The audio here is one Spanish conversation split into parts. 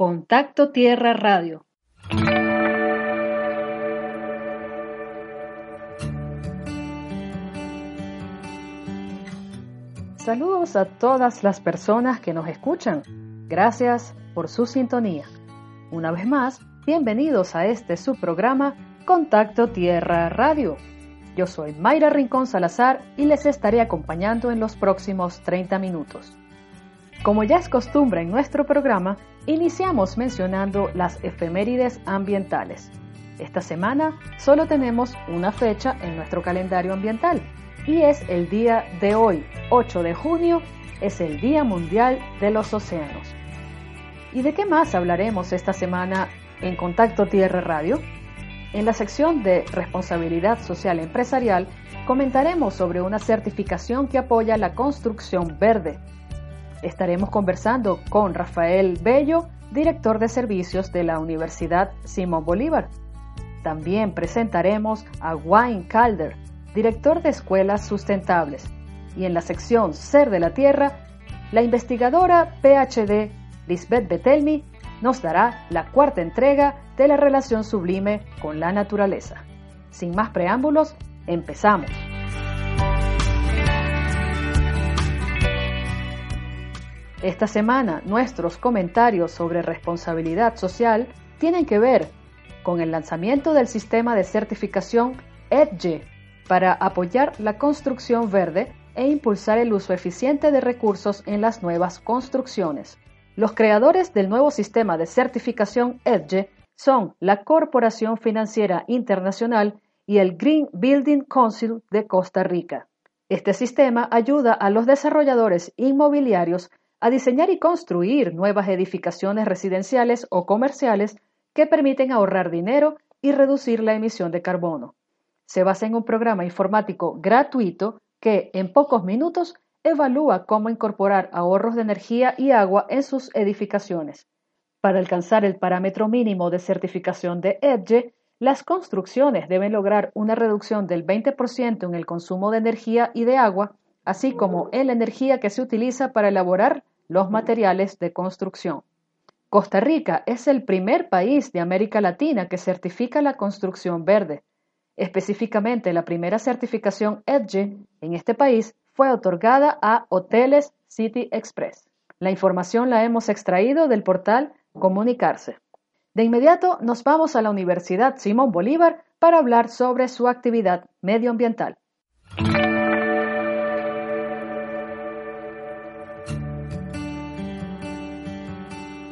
Contacto Tierra Radio. Saludos a todas las personas que nos escuchan. Gracias por su sintonía. Una vez más, bienvenidos a este subprograma Contacto Tierra Radio. Yo soy Mayra Rincón Salazar y les estaré acompañando en los próximos 30 minutos. Como ya es costumbre en nuestro programa, iniciamos mencionando las efemérides ambientales. Esta semana solo tenemos una fecha en nuestro calendario ambiental y es el día de hoy, 8 de junio, es el Día Mundial de los Océanos. ¿Y de qué más hablaremos esta semana en Contacto Tierra Radio? En la sección de Responsabilidad Social Empresarial comentaremos sobre una certificación que apoya la construcción verde. Estaremos conversando con Rafael Bello, director de servicios de la Universidad Simón Bolívar. También presentaremos a Wayne Calder, director de Escuelas Sustentables. Y en la sección Ser de la Tierra, la investigadora PhD Lisbeth Betelmi nos dará la cuarta entrega de la relación sublime con la naturaleza. Sin más preámbulos, empezamos. Esta semana nuestros comentarios sobre responsabilidad social tienen que ver con el lanzamiento del sistema de certificación EDGE para apoyar la construcción verde e impulsar el uso eficiente de recursos en las nuevas construcciones. Los creadores del nuevo sistema de certificación EDGE son la Corporación Financiera Internacional y el Green Building Council de Costa Rica. Este sistema ayuda a los desarrolladores inmobiliarios a diseñar y construir nuevas edificaciones residenciales o comerciales que permiten ahorrar dinero y reducir la emisión de carbono. Se basa en un programa informático gratuito que, en pocos minutos, evalúa cómo incorporar ahorros de energía y agua en sus edificaciones. Para alcanzar el parámetro mínimo de certificación de EDGE, las construcciones deben lograr una reducción del 20% en el consumo de energía y de agua, así como en la energía que se utiliza para elaborar los materiales de construcción. Costa Rica es el primer país de América Latina que certifica la construcción verde. Específicamente, la primera certificación EDGE en este país fue otorgada a Hoteles City Express. La información la hemos extraído del portal Comunicarse. De inmediato nos vamos a la Universidad Simón Bolívar para hablar sobre su actividad medioambiental.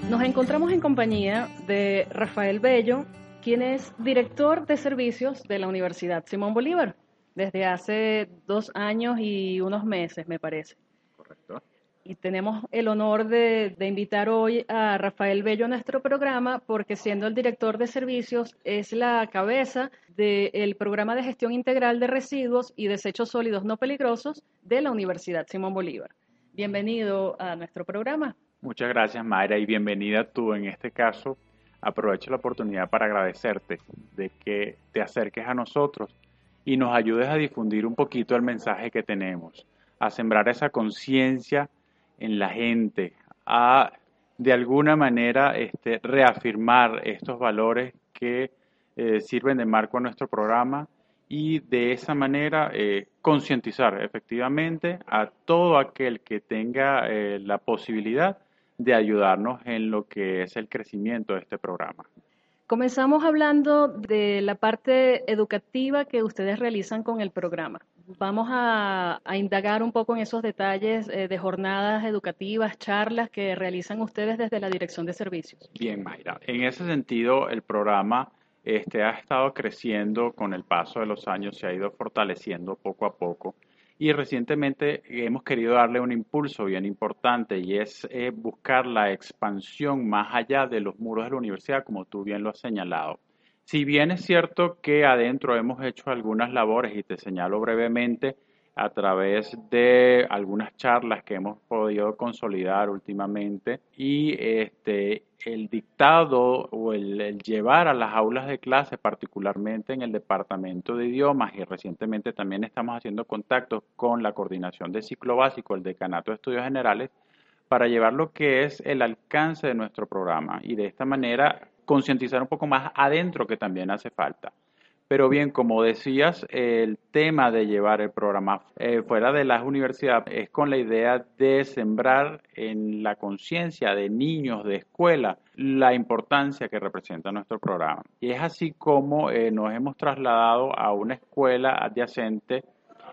Nos encontramos en compañía de Rafael Bello, quien es director de servicios de la Universidad Simón Bolívar desde hace dos años y unos meses, me parece. Correcto. Y tenemos el honor de, invitar hoy a Rafael Bello a nuestro programa porque siendo el director de servicios es la cabeza del programa de gestión integral de residuos y desechos sólidos no peligrosos de la Universidad Simón Bolívar. Bienvenido a nuestro programa. Muchas gracias, Mayra, y bienvenida tú en este caso. Aprovecho la oportunidad para agradecerte de que te acerques a nosotros y nos ayudes a difundir un poquito el mensaje que tenemos, a sembrar esa conciencia en la gente, a de alguna manera este, reafirmar estos valores que eh, sirven de marco a nuestro programa y de esa manera eh, concientizar efectivamente a todo aquel que tenga eh, la posibilidad de ayudarnos en lo que es el crecimiento de este programa. Comenzamos hablando de la parte educativa que ustedes realizan con el programa. Vamos a, indagar un poco en esos detalles eh, de jornadas educativas, charlas que realizan ustedes desde la Dirección de Servicios. Bien, Mayra. En ese sentido, el programa este, ha estado creciendo con el paso de los años, se ha ido fortaleciendo poco a poco y recientemente hemos querido darle un impulso bien importante y es eh, buscar la expansión más allá de los muros de la universidad, como tú bien lo has señalado. Si bien es cierto que adentro hemos hecho algunas labores y te señalo brevemente, a través de algunas charlas que hemos podido consolidar últimamente y este, el dictado o el, llevar a las aulas de clase, particularmente en el departamento de idiomas y recientemente también estamos haciendo contactos con la coordinación de ciclo básico, el decanato de estudios generales, para llevar lo que es el alcance de nuestro programa y de esta manera concientizar un poco más adentro que también hace falta. Pero bien, como decías, el tema de llevar el programa eh, fuera de las universidades es con la idea de sembrar en la conciencia de niños de escuela la importancia que representa nuestro programa. Y es así como eh, nos hemos trasladado a una escuela adyacente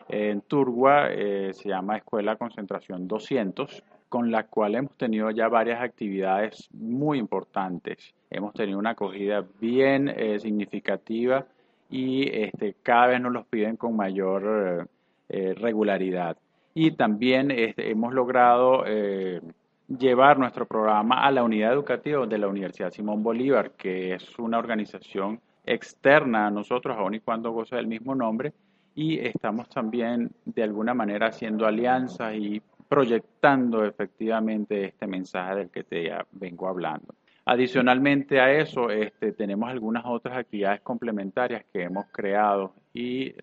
en Turgua, eh, se llama Escuela Concentración 200, con la cual hemos tenido ya varias actividades muy importantes. Hemos tenido una acogida bien significativa y este, cada vez nos los piden con mayor eh, regularidad. Y también este, hemos logrado eh, llevar nuestro programa a la unidad educativa de la Universidad Simón Bolívar, que es una organización externa a nosotros, aun y cuando goza del mismo nombre, y estamos también de alguna manera haciendo alianzas y proyectando efectivamente este mensaje del que te vengo hablando. Adicionalmente a eso, este, tenemos algunas otras actividades complementarias que hemos creado y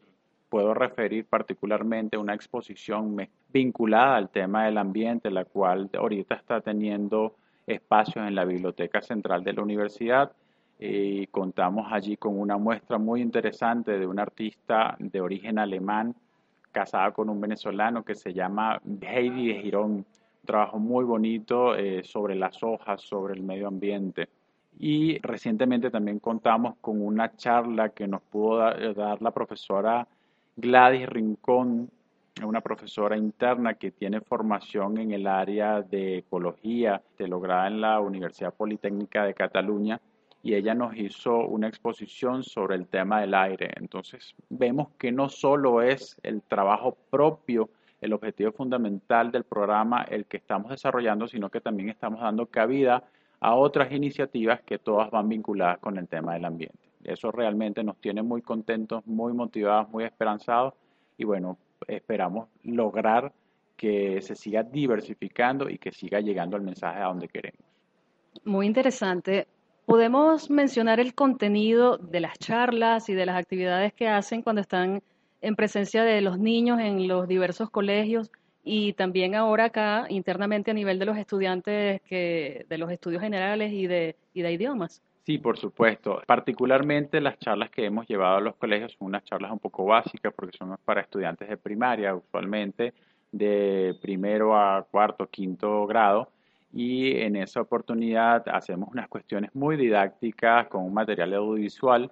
puedo referir particularmente una exposición vinculada al tema del ambiente, la cual ahorita está teniendo espacios en la Biblioteca Central de la Universidad y contamos allí con una muestra muy interesante de un artista de origen alemán casada con un venezolano que se llama Heidi de Girón trabajo muy bonito eh, sobre las hojas, sobre el medio ambiente. Y recientemente también contamos con una charla que nos pudo dar, la profesora Gladys Rincón, una profesora interna que tiene formación en el área de ecología, lograda en la Universidad Politécnica de Cataluña, y ella nos hizo una exposición sobre el tema del aire. Entonces vemos que no solo es el trabajo propio el objetivo fundamental del programa, el que estamos desarrollando, sino que también estamos dando cabida a otras iniciativas que todas van vinculadas con el tema del ambiente. Eso realmente nos tiene muy contentos, muy motivados, muy esperanzados y bueno, esperamos lograr que se siga diversificando y que siga llegando el mensaje a donde queremos. Muy interesante. ¿Podemos mencionar el contenido de las charlas y de las actividades que hacen cuando están en presencia de los niños en los diversos colegios y también ahora acá internamente a nivel de los estudiantes que, de los estudios generales y de, y de idiomas. Sí, por supuesto. Particularmente las charlas que hemos llevado a los colegios son unas charlas un poco básicas porque son para estudiantes de primaria, usualmente de primero a cuarto, quinto grado. Y en esa oportunidad hacemos unas cuestiones muy didácticas con un material audiovisual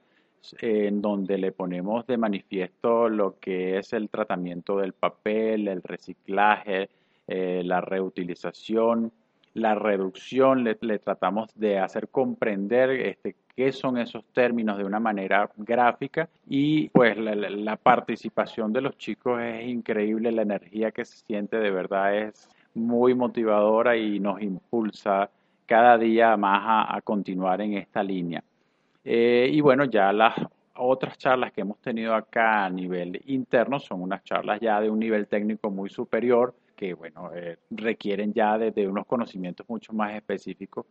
en donde le ponemos de manifiesto lo que es el tratamiento del papel, el reciclaje, eh, la reutilización, la reducción, le, tratamos de hacer comprender este, qué son esos términos de una manera gráfica. Y pues la, participación de los chicos es increíble, la energía que se siente de verdad es muy motivadora y nos impulsa cada día más a continuar en esta línea. Eh, y bueno, ya las otras charlas que hemos tenido acá a nivel interno son unas charlas ya de un nivel técnico muy superior que, bueno, eh, requieren ya de, unos conocimientos mucho más específicos,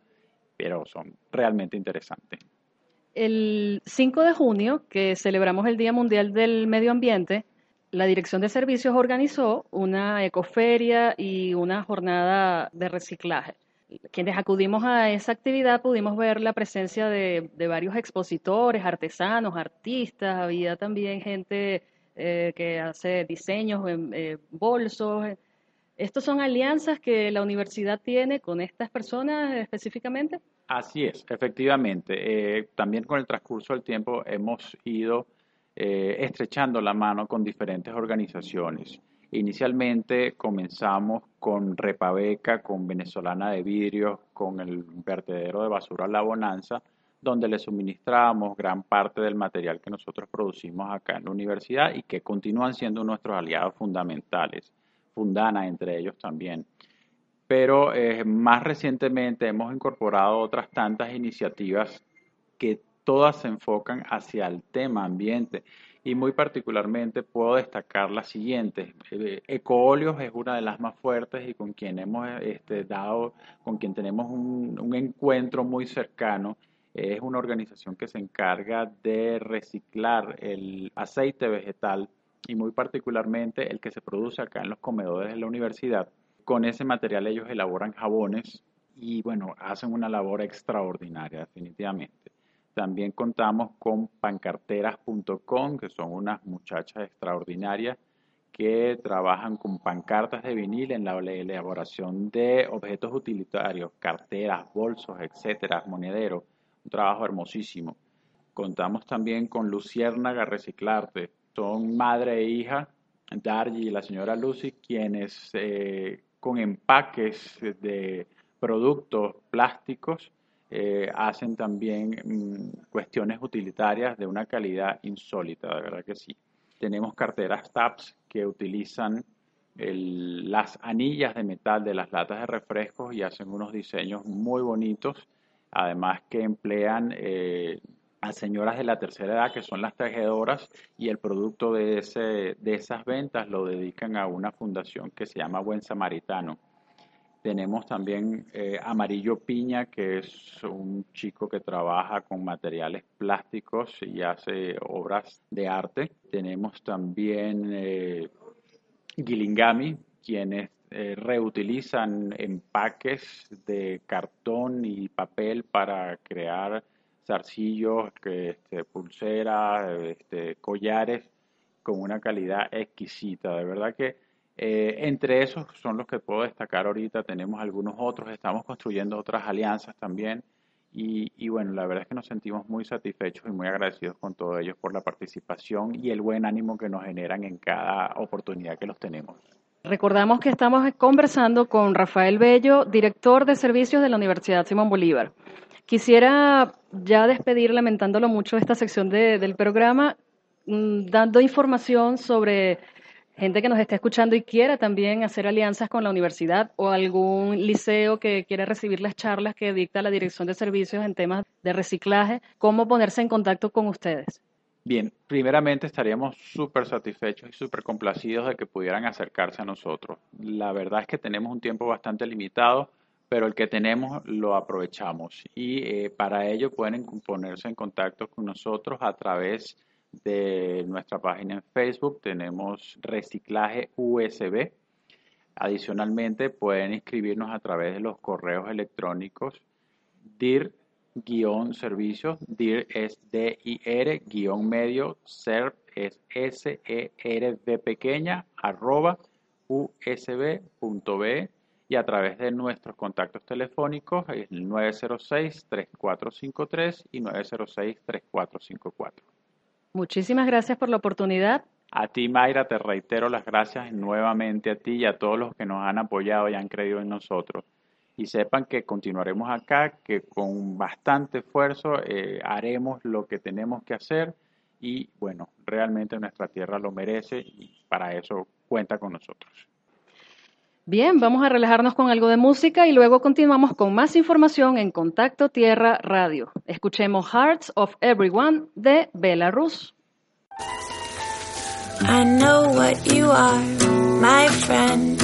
pero son realmente interesantes. El 5 de junio, que celebramos el Día Mundial del Medio Ambiente, la Dirección de Servicios organizó una ecoferia y una jornada de reciclaje quienes acudimos a esa actividad pudimos ver la presencia de, varios expositores, artesanos, artistas, había también gente eh, que hace diseños en eh, bolsos. ¿Estos son alianzas que la universidad tiene con estas personas específicamente? Así es, efectivamente. Eh, también con el transcurso del tiempo hemos ido estrechando la mano con diferentes organizaciones. Inicialmente comenzamos con Repabeca, con Venezolana de Vidrio, con el vertedero de basura La Bonanza, donde le suministrábamos gran parte del material que nosotros producimos acá en la universidad y que continúan siendo nuestros aliados fundamentales, Fundana entre ellos también. Pero eh, más recientemente hemos incorporado otras tantas iniciativas que todas se enfocan hacia el tema ambiente y muy particularmente puedo destacar las siguientes. Eh, Ecoolios es una de las más fuertes y con quien hemos este, dado, con quien tenemos un, encuentro muy cercano. Es una organización que se encarga de reciclar el aceite vegetal y muy particularmente el que se produce acá en los comedores de la universidad con ese material ellos elaboran jabones y bueno, hacen una labor extraordinaria definitivamente. También contamos con pancarteras.com, que son unas muchachas extraordinarias que trabajan con pancartas de vinil en la elaboración de objetos utilitarios, carteras, bolsos, etcétera, monederos. Un trabajo hermosísimo. Contamos también con Luciérnaga Reciclarte. Son madre e hija, Dargy y la señora Lucy, quienes eh, con empaques de productos plásticos eh, hacen también mm, cuestiones utilitarias de una calidad insólita, de verdad que sí. Tenemos carteras TAPS que utilizan las anillas de metal de las latas de refrescos y hacen unos diseños muy bonitos, además que emplean eh, a señoras de la tercera edad que son las tejedoras y el producto de, ese, de esas ventas lo dedican a una fundación que se llama Buen Samaritano tenemos también eh, Amarillo Piña, que es un chico que trabaja con materiales plásticos y hace obras de arte. Tenemos también eh, Gilingami, quienes eh, reutilizan empaques de cartón y papel para crear zarcillos, este, pulseras, este, collares con una calidad exquisita. De verdad que eh, entre esos son los que puedo destacar ahorita, tenemos algunos otros, estamos construyendo otras alianzas también y, bueno, la verdad es que nos sentimos muy satisfechos y muy agradecidos con todos ellos por la participación y el buen ánimo que nos generan en cada oportunidad que los tenemos. Recordamos que estamos conversando con Rafael Bello, director de servicios de la Universidad Simón Bolívar. Quisiera ya despedir, lamentándolo mucho, esta sección del programa, mm, dando información sobre gente que nos esté escuchando y quiera también hacer alianzas con la universidad o algún liceo que quiera recibir las charlas que dicta la Dirección de Servicios en temas de reciclaje, ¿cómo ponerse en contacto con ustedes? Bien, primeramente estaríamos súper satisfechos y súper complacidos de que pudieran acercarse a nosotros. La verdad es que tenemos un tiempo bastante limitado, pero el que tenemos lo aprovechamos y eh, para ello pueden ponerse en contacto con nosotros a través de de nuestra página en Facebook tenemos reciclaje USB. Adicionalmente pueden inscribirnos a través de los correos electrónicos dir-servicios, dir es D-I-R, guion medio, serv es S-E-R de pequeña, arroba y a través de nuestros contactos telefónicos el 906-3453 y 906-3454. Muchísimas gracias por la oportunidad. A ti, Mayra, te reitero las gracias nuevamente a ti y a todos los que nos han apoyado y han creído en nosotros. Y sepan que continuaremos acá, que con bastante esfuerzo eh, haremos lo que tenemos que hacer y bueno, realmente nuestra tierra lo merece y para eso cuenta con nosotros. Bien, vamos a relajarnos con algo de música y luego continuamos con más información en Contacto Tierra Radio. Escuchemos Hearts of Everyone de Belarus. I know what you are, my friend.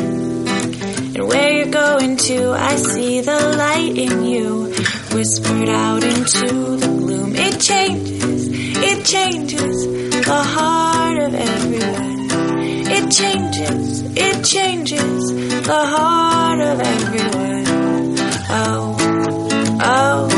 And where you're going to, I see the light in you. Whispered out into the gloom. It changes, it changes the heart of everyone. It changes, it changes the heart of everyone. Oh, oh,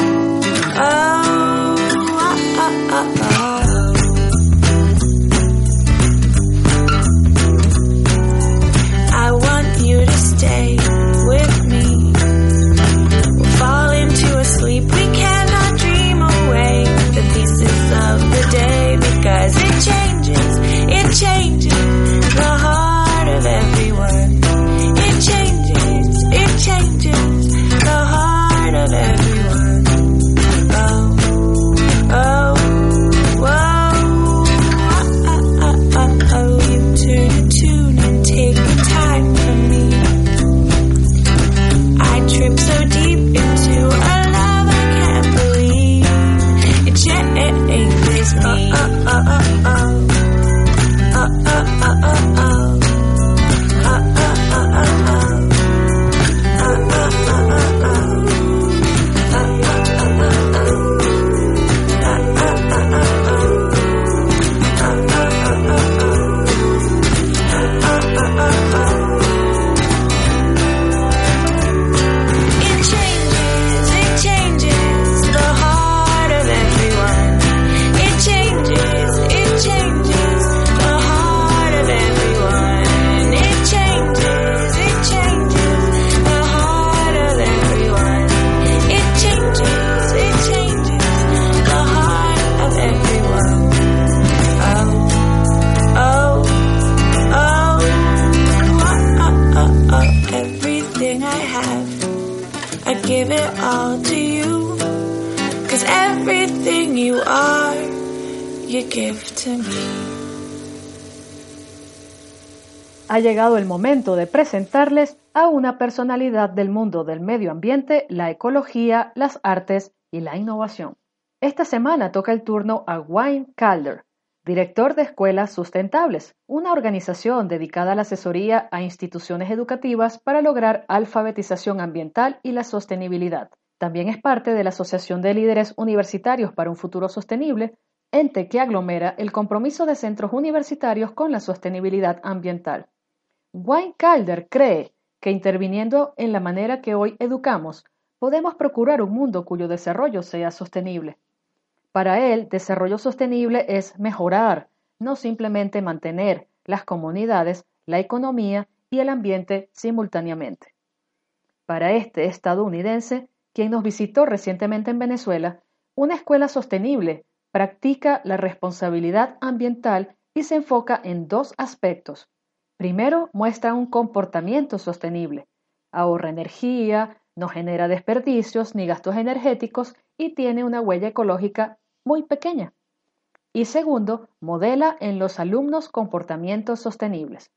Ha llegado el momento de presentarles a una personalidad del mundo del medio ambiente, la ecología, las artes y la innovación. Esta semana toca el turno a Wayne Calder, director de Escuelas Sustentables, una organización dedicada a la asesoría a instituciones educativas para lograr alfabetización ambiental y la sostenibilidad. También es parte de la Asociación de Líderes Universitarios para un Futuro Sostenible, ente que aglomera el compromiso de centros universitarios con la sostenibilidad ambiental. Wayne Calder cree que interviniendo en la manera que hoy educamos, podemos procurar un mundo cuyo desarrollo sea sostenible. Para él, desarrollo sostenible es mejorar, no simplemente mantener las comunidades, la economía y el ambiente simultáneamente. Para este estadounidense, quien nos visitó recientemente en Venezuela, una escuela sostenible practica la responsabilidad ambiental y se enfoca en dos aspectos. Primero, muestra un comportamiento sostenible. Ahorra energía, no genera desperdicios ni gastos energéticos y tiene una huella ecológica muy pequeña. Y segundo, modela en los alumnos comportamientos sostenibles.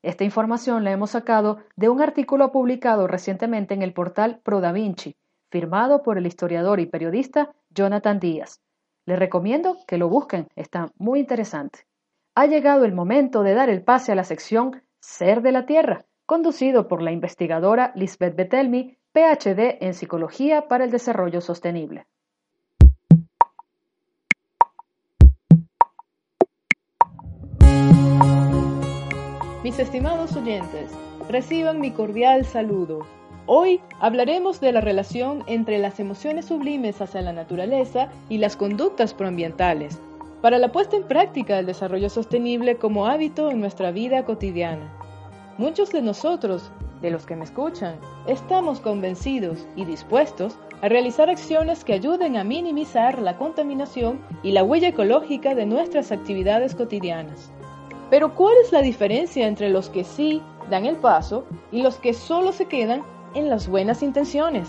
Esta información la hemos sacado de un artículo publicado recientemente en el portal ProDaVinci, firmado por el historiador y periodista Jonathan Díaz. Les recomiendo que lo busquen, está muy interesante. Ha llegado el momento de dar el pase a la sección Ser de la Tierra, conducido por la investigadora Lisbeth Betelmi, PhD en Psicología para el Desarrollo Sostenible. Mis estimados oyentes, reciban mi cordial saludo. Hoy hablaremos de la relación entre las emociones sublimes hacia la naturaleza y las conductas proambientales, para la puesta en práctica del desarrollo sostenible como hábito en nuestra vida cotidiana. Muchos de nosotros, de los que me escuchan, estamos convencidos y dispuestos a realizar acciones que ayuden a minimizar la contaminación y la huella ecológica de nuestras actividades cotidianas. Pero ¿cuál es la diferencia entre los que sí dan el paso y los que solo se quedan en las buenas intenciones.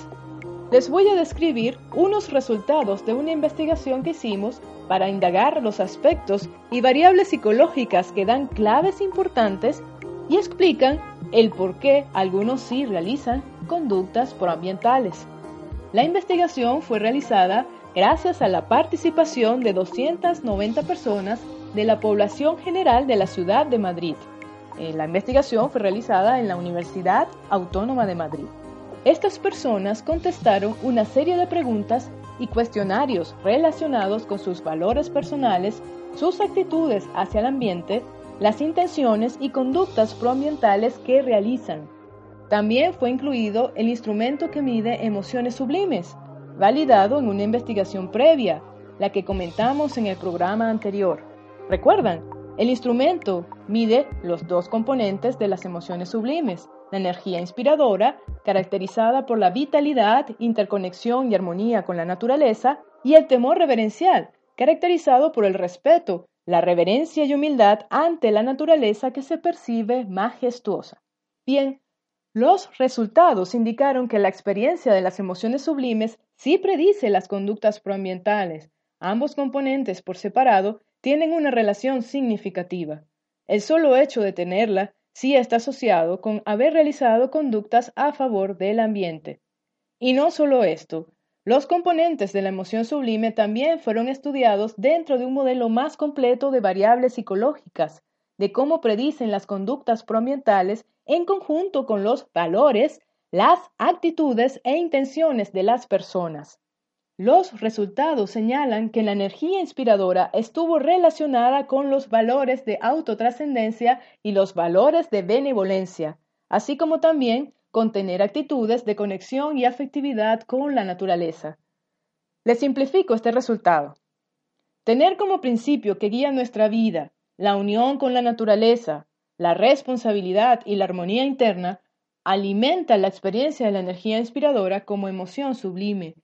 Les voy a describir unos resultados de una investigación que hicimos para indagar los aspectos y variables psicológicas que dan claves importantes y explican el por qué algunos sí realizan conductas proambientales. La investigación fue realizada gracias a la participación de 290 personas de la población general de la ciudad de Madrid. Eh, la investigación fue realizada en la Universidad Autónoma de Madrid. Estas personas contestaron una serie de preguntas y cuestionarios relacionados con sus valores personales, sus actitudes hacia el ambiente, las intenciones y conductas proambientales que realizan. También fue incluido el instrumento que mide emociones sublimes, validado en una investigación previa, la que comentamos en el programa anterior. ¿Recuerdan? El instrumento mide los dos componentes de las emociones sublimes, la energía inspiradora, caracterizada por la vitalidad, interconexión y armonía con la naturaleza, y el temor reverencial, caracterizado por el respeto, la reverencia y humildad ante la naturaleza que se percibe majestuosa. Bien, los resultados indicaron que la experiencia de las emociones sublimes sí predice las conductas proambientales. Ambos componentes por separado tienen una relación significativa. El solo hecho de tenerla sí está asociado con haber realizado conductas a favor del ambiente. Y no solo esto, los componentes de la emoción sublime también fueron estudiados dentro de un modelo más completo de variables psicológicas, de cómo predicen las conductas proambientales en conjunto con los valores, las actitudes e intenciones de las personas. Los resultados señalan que la energía inspiradora estuvo relacionada con los valores de autotrascendencia y los valores de benevolencia, así como también con tener actitudes de conexión y afectividad con la naturaleza. Les simplifico este resultado. Tener como principio que guía nuestra vida la unión con la naturaleza, la responsabilidad y la armonía interna alimenta la experiencia de la energía inspiradora como emoción sublime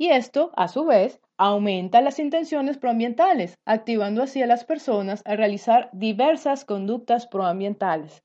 y esto, a su vez, aumenta las intenciones proambientales, activando así a las personas a realizar diversas conductas proambientales.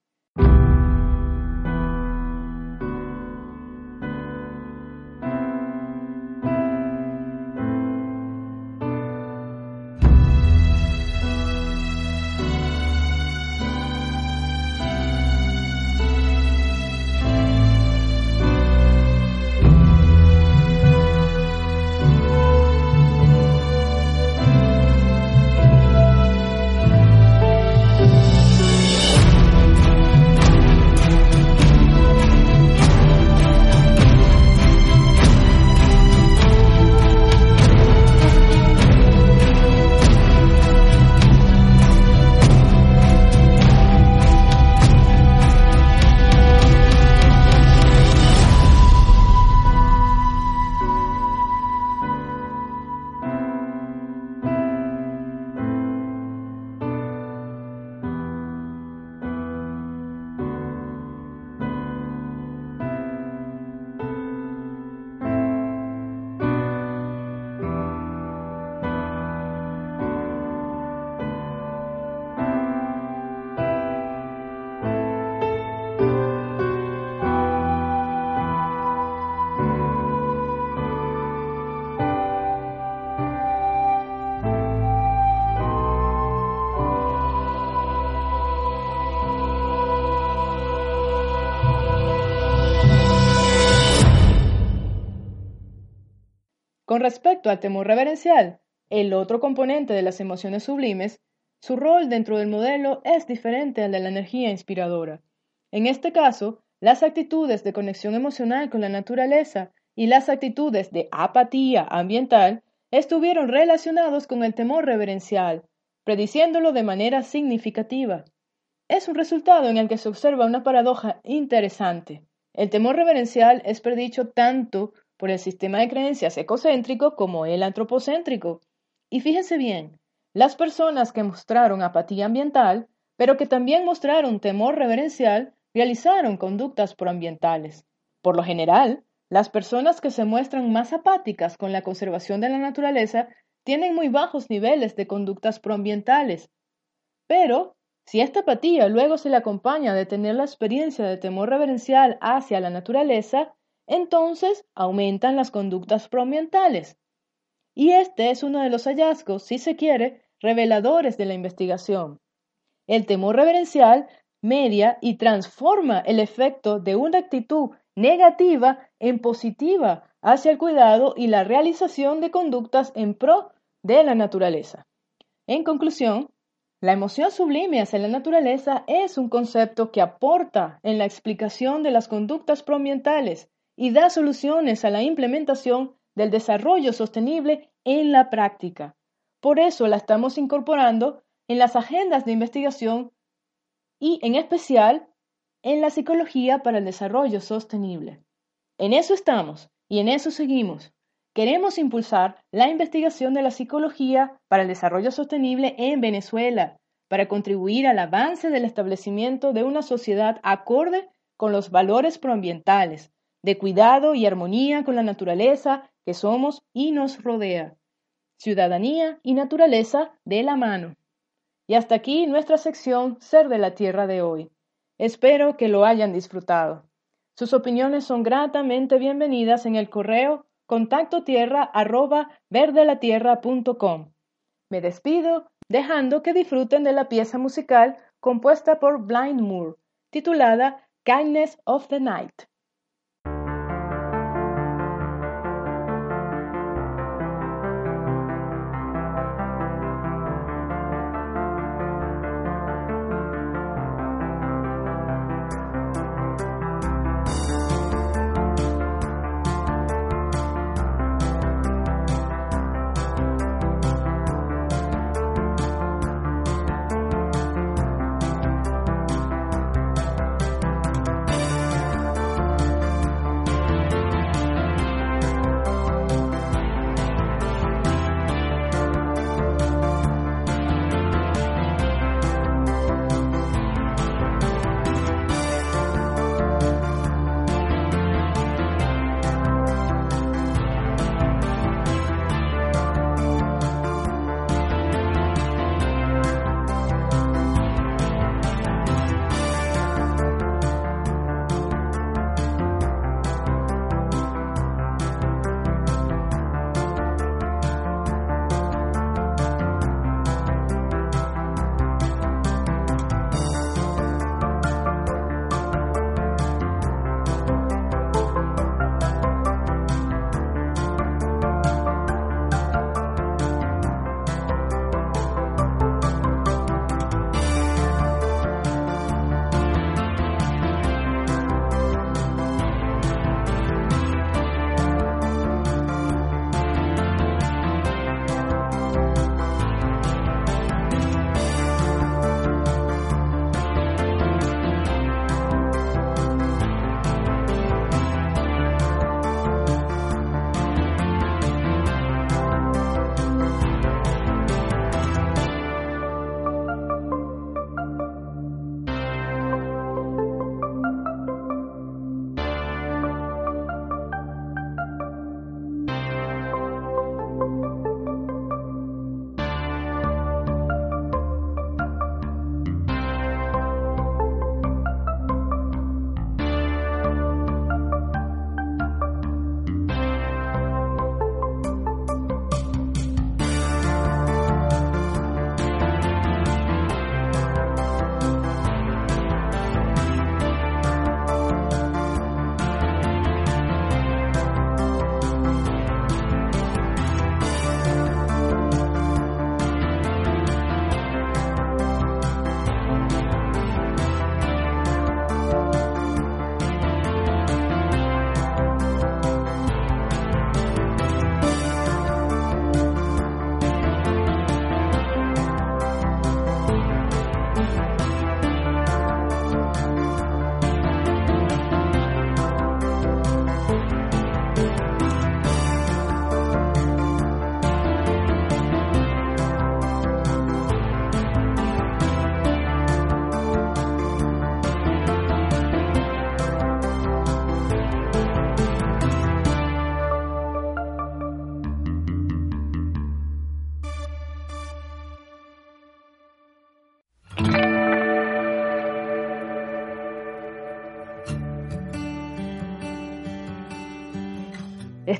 Respecto al temor reverencial, el otro componente de las emociones sublimes, su rol dentro del modelo es diferente al de la energía inspiradora. En este caso, las actitudes de conexión emocional con la naturaleza y las actitudes de apatía ambiental estuvieron relacionados con el temor reverencial, prediciéndolo de manera significativa. Es un resultado en el que se observa una paradoja interesante. El temor reverencial es predicho tanto por el sistema de creencias ecocéntrico como el antropocéntrico. Y fíjense bien, las personas que mostraron apatía ambiental, pero que también mostraron temor reverencial, realizaron conductas proambientales. Por lo general, las personas que se muestran más apáticas con la conservación de la naturaleza tienen muy bajos niveles de conductas proambientales. Pero, si esta apatía luego se le acompaña de tener la experiencia de temor reverencial hacia la naturaleza, entonces aumentan las conductas proambientales. Y este es uno de los hallazgos, si se quiere, reveladores de la investigación. El temor reverencial media y transforma el efecto de una actitud negativa en positiva hacia el cuidado y la realización de conductas en pro de la naturaleza. En conclusión, la emoción sublime hacia la naturaleza es un concepto que aporta en la explicación de las conductas proambientales y da soluciones a la implementación del desarrollo sostenible en la práctica. Por eso la estamos incorporando en las agendas de investigación y en especial en la psicología para el desarrollo sostenible. En eso estamos y en eso seguimos. Queremos impulsar la investigación de la psicología para el desarrollo sostenible en Venezuela, para contribuir al avance del establecimiento de una sociedad acorde con los valores proambientales, de cuidado y armonía con la naturaleza que somos y nos rodea. Ciudadanía y naturaleza de la mano. Y hasta aquí nuestra sección Ser de la Tierra de hoy. Espero que lo hayan disfrutado. Sus opiniones son gratamente bienvenidas en el correo contacto tierra. Me despido dejando que disfruten de la pieza musical compuesta por Blind Moore, titulada Kindness of the Night.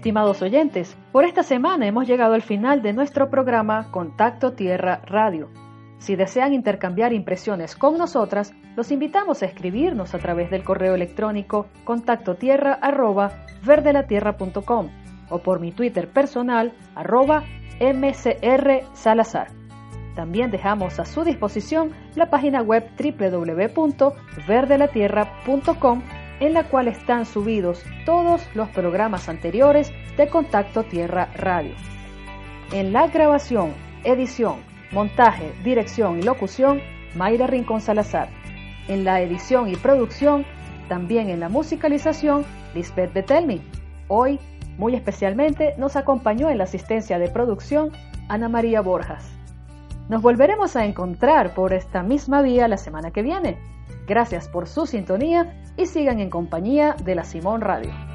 Estimados oyentes, por esta semana hemos llegado al final de nuestro programa Contacto Tierra Radio. Si desean intercambiar impresiones con nosotras, los invitamos a escribirnos a través del correo electrónico contactotierra@verdelatierra.com o por mi Twitter personal arroba mcrsalazar. También dejamos a su disposición la página web www.verdelatierra.com en la cual están subidos todos los programas anteriores de Contacto Tierra Radio. En la grabación, edición, montaje, dirección y locución, Mayra Rincón Salazar. En la edición y producción, también en la musicalización, Lisbeth Betelmi. Hoy, muy especialmente, nos acompañó en la asistencia de producción Ana María Borjas. Nos volveremos a encontrar por esta misma vía la semana que viene. Gracias por su sintonía y sigan en compañía de la Simón Radio.